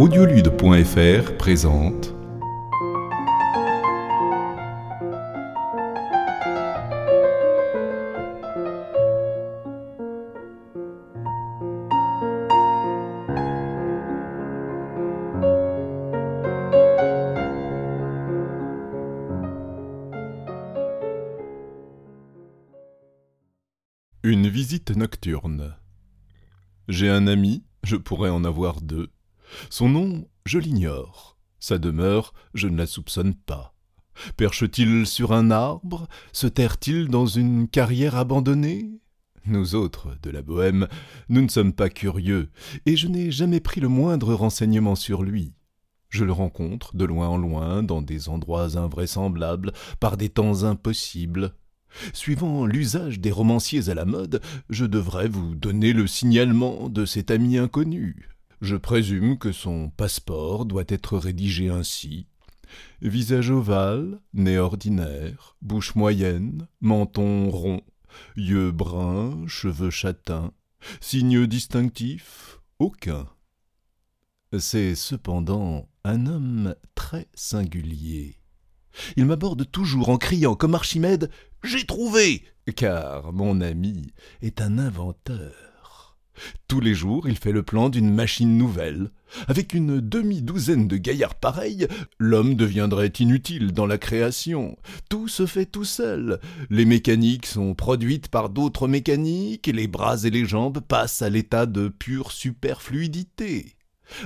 Audiolude.fr présente Une visite nocturne. J'ai un ami, je pourrais en avoir deux. Son nom, je l'ignore. Sa demeure, je ne la soupçonne pas. Perche-t-il sur un arbre? Se terre-t-il dans une carrière abandonnée? Nous autres, de la Bohème, nous ne sommes pas curieux, et je n'ai jamais pris le moindre renseignement sur lui. Je le rencontre de loin en loin, dans des endroits invraisemblables, par des temps impossibles. Suivant l'usage des romanciers à la mode, je devrais vous donner le signalement de cet ami inconnu. Je présume que son passeport doit être rédigé ainsi. Visage ovale, nez ordinaire, bouche moyenne, menton rond, yeux bruns, cheveux châtains, signe distinctif aucun. C'est cependant un homme très singulier. Il m'aborde toujours en criant comme Archimède J'ai trouvé car mon ami est un inventeur. Tous les jours, il fait le plan d'une machine nouvelle. Avec une demi-douzaine de gaillards pareils, l'homme deviendrait inutile dans la création. Tout se fait tout seul. Les mécaniques sont produites par d'autres mécaniques, et les bras et les jambes passent à l'état de pure superfluidité.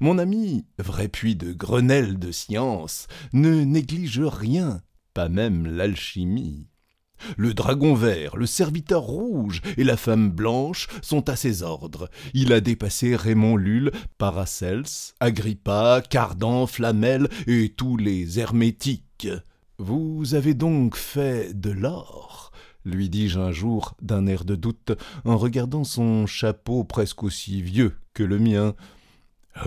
Mon ami, vrai puits de Grenelle de science, ne néglige rien, pas même l'alchimie. Le dragon vert, le serviteur rouge et la femme blanche sont à ses ordres. Il a dépassé Raymond Lulle, Paracels, Agrippa, Cardan, Flamel et tous les hermétiques. Vous avez donc fait de l'or lui dis-je un jour d'un air de doute en regardant son chapeau presque aussi vieux que le mien.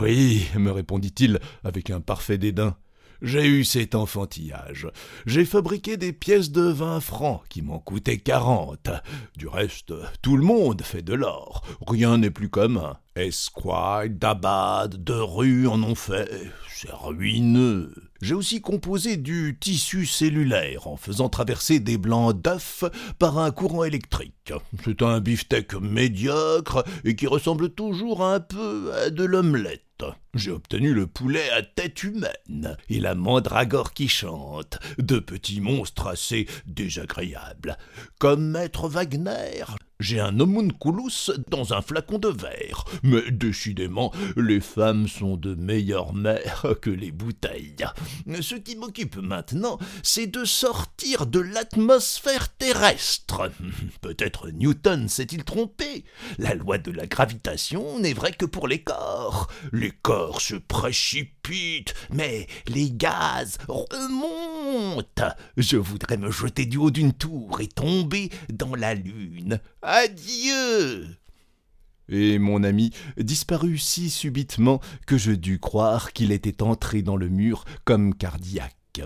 Oui, me répondit-il avec un parfait dédain. J'ai eu cet enfantillage. J'ai fabriqué des pièces de vingt francs qui m'en coûtaient quarante. Du reste, tout le monde fait de l'or. Rien n'est plus commun. Esquire, d'Abad, de rue en ont fait. C'est ruineux. J'ai aussi composé du tissu cellulaire en faisant traverser des blancs d'œufs par un courant électrique. C'est un beefsteak médiocre et qui ressemble toujours un peu à de l'omelette. J'ai obtenu le poulet à tête humaine et la mandragore qui chante, deux petits monstres assez désagréables. Comme maître Wagner, j'ai un homunculus dans un flacon de verre. Mais décidément, les femmes sont de meilleures mères que les bouteilles. Ce qui m'occupe maintenant, c'est de sortir de l'atmosphère terrestre. Peut-être Newton s'est-il trompé. La loi de la gravitation n'est vraie que pour les corps. Les corps se précipitent pute, mais les gaz remontent. Je voudrais me jeter du haut d'une tour et tomber dans la lune. Adieu. Et mon ami disparut si subitement que je dus croire qu'il était entré dans le mur comme cardiaque.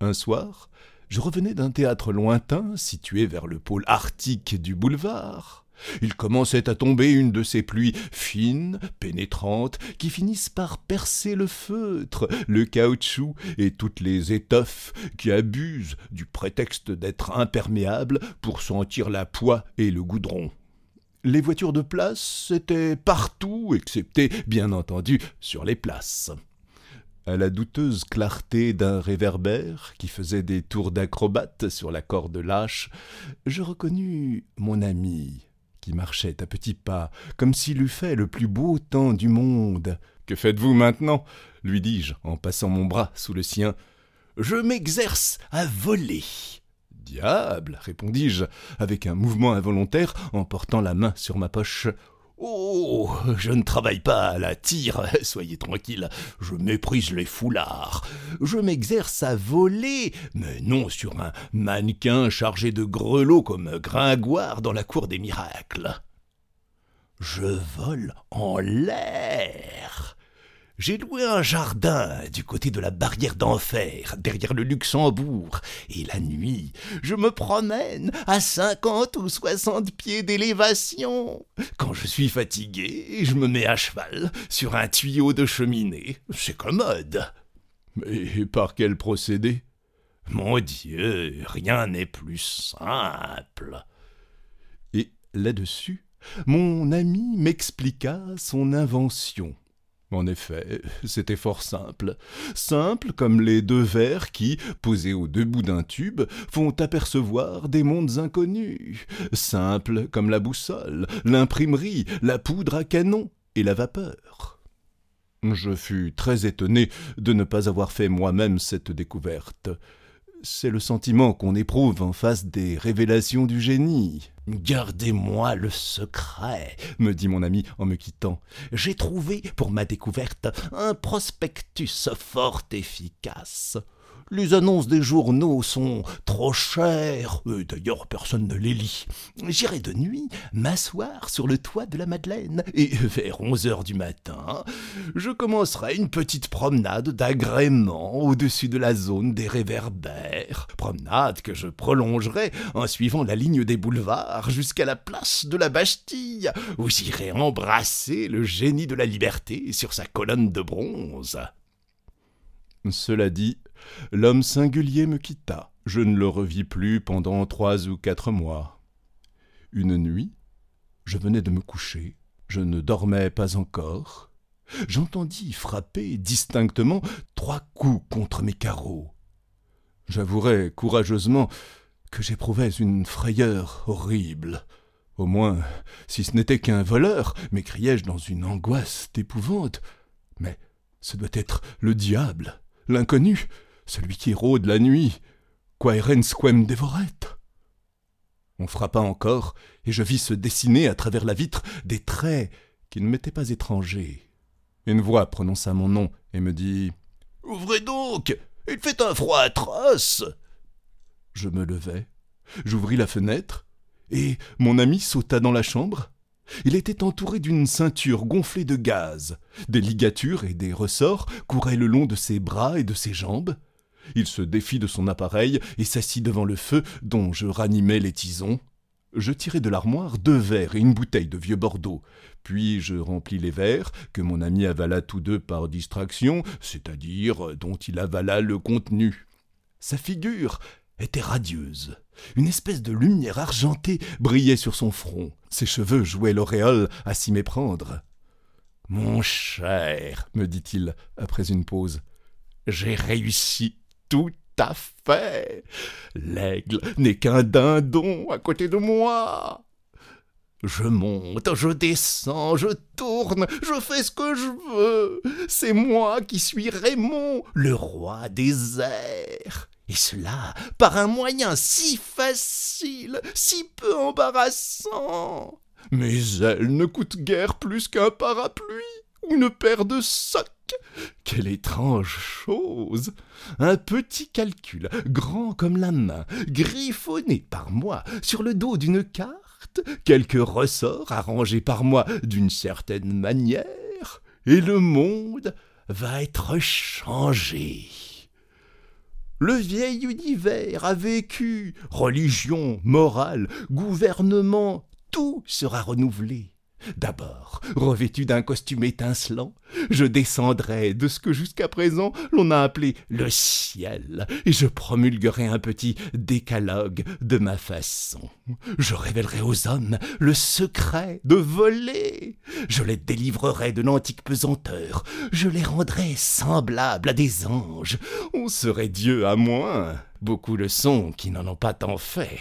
Un soir, je revenais d'un théâtre lointain situé vers le pôle arctique du boulevard. Il commençait à tomber une de ces pluies fines, pénétrantes, qui finissent par percer le feutre, le caoutchouc et toutes les étoffes qui abusent du prétexte d'être imperméables pour sentir la poix et le goudron. Les voitures de place étaient partout, excepté, bien entendu, sur les places. À la douteuse clarté d'un réverbère qui faisait des tours d'acrobate sur la corde lâche, je reconnus mon ami, marchait à petits pas, comme s'il eût fait le plus beau temps du monde. Que faites-vous maintenant? lui dis-je en passant mon bras sous le sien. Je m'exerce à voler. Diable répondis-je, avec un mouvement involontaire en portant la main sur ma poche. Oh, je ne travaille pas à la tire, soyez tranquille, je méprise les foulards. Je m'exerce à voler, mais non sur un mannequin chargé de grelots comme Gringoire dans la cour des miracles. Je vole en l'air. J'ai loué un jardin du côté de la barrière d'enfer, derrière le Luxembourg, et la nuit, je me promène à cinquante ou soixante pieds d'élévation. Quand je suis fatigué, je me mets à cheval sur un tuyau de cheminée. C'est commode. Mais par quel procédé? Mon Dieu, rien n'est plus simple. Et là-dessus, mon ami m'expliqua son invention. En effet, c'était fort simple. Simple comme les deux verres qui, posés au deux bouts d'un tube, font apercevoir des mondes inconnus. Simple comme la boussole, l'imprimerie, la poudre à canon et la vapeur. Je fus très étonné de ne pas avoir fait moi-même cette découverte. C'est le sentiment qu'on éprouve en face des révélations du génie. Gardez-moi le secret, me dit mon ami en me quittant. J'ai trouvé, pour ma découverte, un prospectus fort efficace. Les annonces des journaux sont trop chères, et d'ailleurs personne ne les lit. J'irai de nuit m'asseoir sur le toit de la Madeleine, et vers onze heures du matin, je commencerai une petite promenade d'agrément au-dessus de la zone des réverbères, promenade que je prolongerai en suivant la ligne des boulevards jusqu'à la place de la Bastille, où j'irai embrasser le génie de la liberté sur sa colonne de bronze. Cela dit, l'homme singulier me quitta. Je ne le revis plus pendant trois ou quatre mois. Une nuit, je venais de me coucher, je ne dormais pas encore. J'entendis frapper distinctement trois coups contre mes carreaux. J'avouerai courageusement que j'éprouvais une frayeur horrible. Au moins, si ce n'était qu'un voleur, m'écriai-je dans une angoisse d'épouvante. Mais ce doit être le diable l'inconnu, celui qui rôde la nuit, quaerens quem devoret. On frappa encore, et je vis se dessiner à travers la vitre des traits qui ne m'étaient pas étrangers. Une voix prononça mon nom et me dit Ouvrez donc Il fait un froid atroce Je me levai, j'ouvris la fenêtre, et mon ami sauta dans la chambre, il était entouré d'une ceinture gonflée de gaz. Des ligatures et des ressorts couraient le long de ses bras et de ses jambes. Il se défit de son appareil et s'assit devant le feu dont je ranimais les tisons. Je tirai de l'armoire deux verres et une bouteille de vieux Bordeaux. Puis je remplis les verres, que mon ami avala tous deux par distraction, c'est-à-dire dont il avala le contenu. Sa figure était radieuse. Une espèce de lumière argentée brillait sur son front. Ses cheveux jouaient l'auréole à s'y méprendre. Mon cher, me dit-il après une pause, j'ai réussi tout à fait. L'aigle n'est qu'un dindon à côté de moi. Je monte, je descends, je tourne, je fais ce que je veux. C'est moi qui suis Raymond, le roi des airs. Et cela par un moyen si facile, si peu embarrassant. Mes ailes ne coûtent guère plus qu'un parapluie ou une paire de socques. Quelle étrange chose Un petit calcul, grand comme la main, griffonné par moi sur le dos d'une carte, quelques ressorts arrangés par moi d'une certaine manière, et le monde va être changé. Le vieil univers a vécu, religion, morale, gouvernement, tout sera renouvelé. D'abord, revêtu d'un costume étincelant, je descendrai de ce que jusqu'à présent l'on a appelé le ciel, et je promulguerai un petit décalogue de ma façon. Je révélerai aux hommes le secret de voler. Je les délivrerai de l'antique pesanteur. Je les rendrai semblables à des anges. On serait Dieu à moins. Beaucoup le sont qui n'en ont pas tant fait.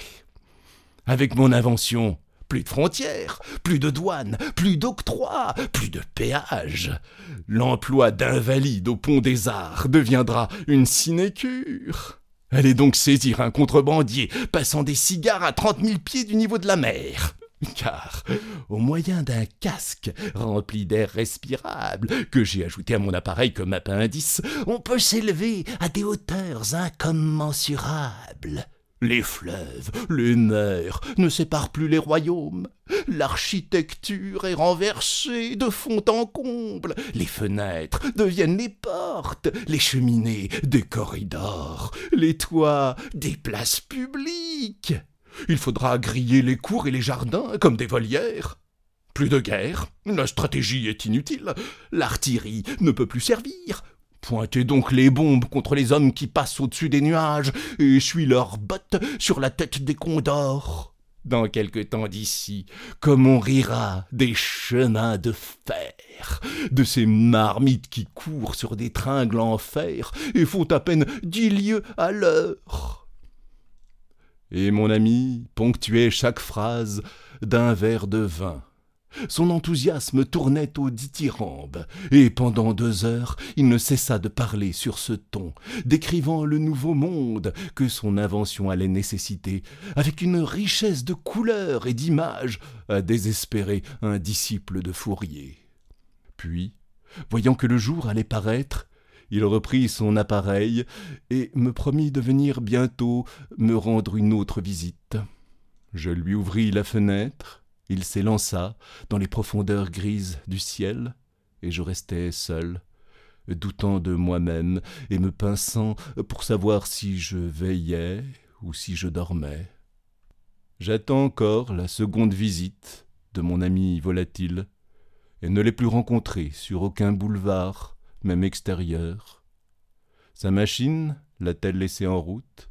Avec mon invention, plus de frontières, plus de douanes, plus d'octroi, plus de péages. L'emploi d'invalide au pont des arts deviendra une sinécure. Allez donc saisir un contrebandier passant des cigares à trente mille pieds du niveau de la mer. Car, au moyen d'un casque rempli d'air respirable que j'ai ajouté à mon appareil comme appendice, on peut s'élever à des hauteurs incommensurables. Les fleuves, les mers ne séparent plus les royaumes. L'architecture est renversée de fond en comble. Les fenêtres deviennent les portes, les cheminées des corridors, les toits des places publiques. Il faudra griller les cours et les jardins comme des volières. Plus de guerre, la stratégie est inutile, l'artillerie ne peut plus servir, Pointez donc les bombes contre les hommes qui passent au-dessus des nuages et essuient leurs bottes sur la tête des condors. Dans quelque temps d'ici, comme on rira des chemins de fer, de ces marmites qui courent sur des tringles en fer et font à peine dix lieues à l'heure. Et mon ami ponctuait chaque phrase d'un verre de vin son enthousiasme tournait au dithyrambe, et pendant deux heures il ne cessa de parler sur ce ton, décrivant le nouveau monde que son invention allait nécessiter, avec une richesse de couleurs et d'images à désespérer un disciple de Fourier. Puis, voyant que le jour allait paraître, il reprit son appareil et me promit de venir bientôt me rendre une autre visite. Je lui ouvris la fenêtre, il s'élança dans les profondeurs grises du ciel, et je restai seul, doutant de moi-même et me pinçant pour savoir si je veillais ou si je dormais. J'attends encore la seconde visite de mon ami volatile, et ne l'ai plus rencontré sur aucun boulevard, même extérieur. Sa machine l'a-t-elle laissé en route?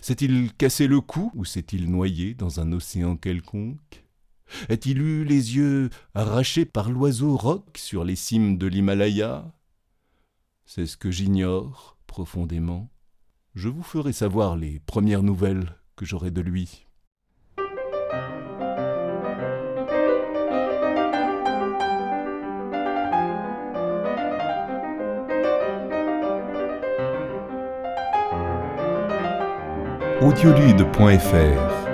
S'est-il cassé le cou ou s'est-il noyé dans un océan quelconque? A-t-il eu les yeux arrachés par l'oiseau roc sur les cimes de l'Himalaya? C'est ce que j'ignore profondément. Je vous ferai savoir les premières nouvelles que j'aurai de lui. audiolude.fr